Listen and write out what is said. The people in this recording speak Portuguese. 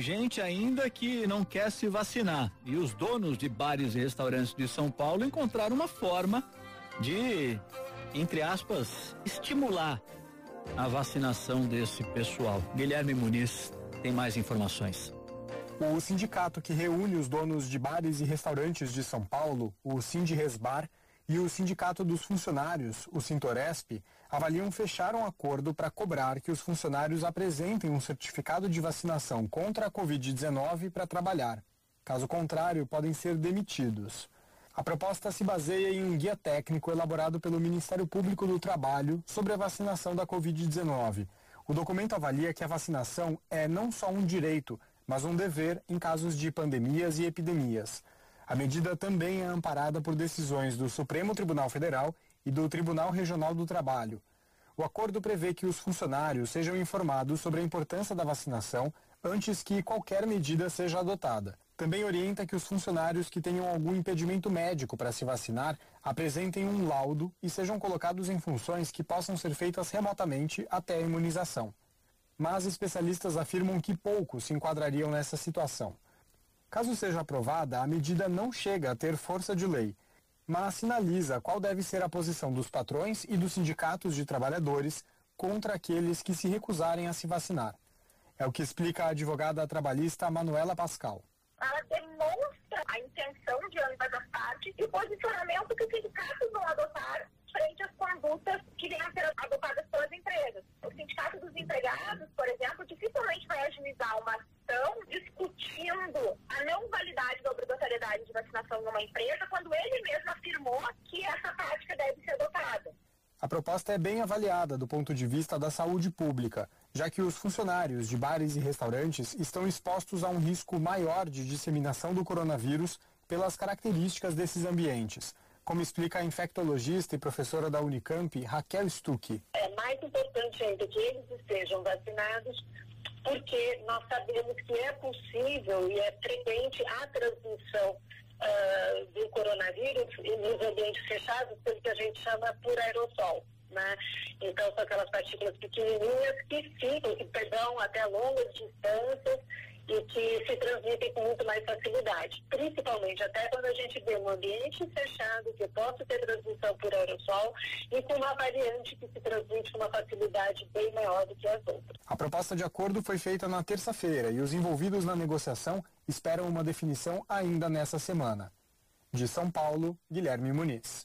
Gente ainda que não quer se vacinar e os donos de bares e restaurantes de São Paulo encontraram uma forma de, entre aspas, estimular a vacinação desse pessoal. Guilherme Muniz tem mais informações. O sindicato que reúne os donos de bares e restaurantes de São Paulo, o Resbar, e o Sindicato dos Funcionários, o Sintoresp, avaliam fechar um acordo para cobrar que os funcionários apresentem um certificado de vacinação contra a Covid-19 para trabalhar. Caso contrário, podem ser demitidos. A proposta se baseia em um guia técnico elaborado pelo Ministério Público do Trabalho sobre a vacinação da Covid-19. O documento avalia que a vacinação é não só um direito, mas um dever em casos de pandemias e epidemias. A medida também é amparada por decisões do Supremo Tribunal Federal e do Tribunal Regional do Trabalho. O acordo prevê que os funcionários sejam informados sobre a importância da vacinação antes que qualquer medida seja adotada. Também orienta que os funcionários que tenham algum impedimento médico para se vacinar apresentem um laudo e sejam colocados em funções que possam ser feitas remotamente até a imunização. Mas especialistas afirmam que poucos se enquadrariam nessa situação. Caso seja aprovada, a medida não chega a ter força de lei, mas sinaliza qual deve ser a posição dos patrões e dos sindicatos de trabalhadores contra aqueles que se recusarem a se vacinar. É o que explica a advogada trabalhista Manuela Pascal. Ela demonstra a intenção de ambas as partes e o posicionamento que os sindicatos vão adotar frente às condutas que venham a ser adotadas pelas empresas. O sindicato dos empregados, por exemplo, dificilmente vai agilizar uma discutindo a não validade da obrigatoriedade de vacinação numa empresa, quando ele mesmo afirmou que essa prática deve ser adotada. A proposta é bem avaliada do ponto de vista da saúde pública, já que os funcionários de bares e restaurantes estão expostos a um risco maior de disseminação do coronavírus pelas características desses ambientes como explica a infectologista e professora da Unicamp, Raquel Stuck. É mais importante ainda que eles estejam vacinados, porque nós sabemos que é possível e é frequente a transmissão uh, do coronavírus nos ambientes fechados, pelo que a gente chama por aerossol. Né? Então, são aquelas partículas pequenininhas que ficam, que perdão até longas distâncias e que se transmitem com muito mais facilidade. Principalmente até quando a gente vê um ambiente fechado que possa ter transmissão por aerossol e com uma variante que se transmite com uma facilidade bem maior do que as outras. A proposta de acordo foi feita na terça-feira e os envolvidos na negociação esperam uma definição ainda nessa semana. De São Paulo, Guilherme Muniz.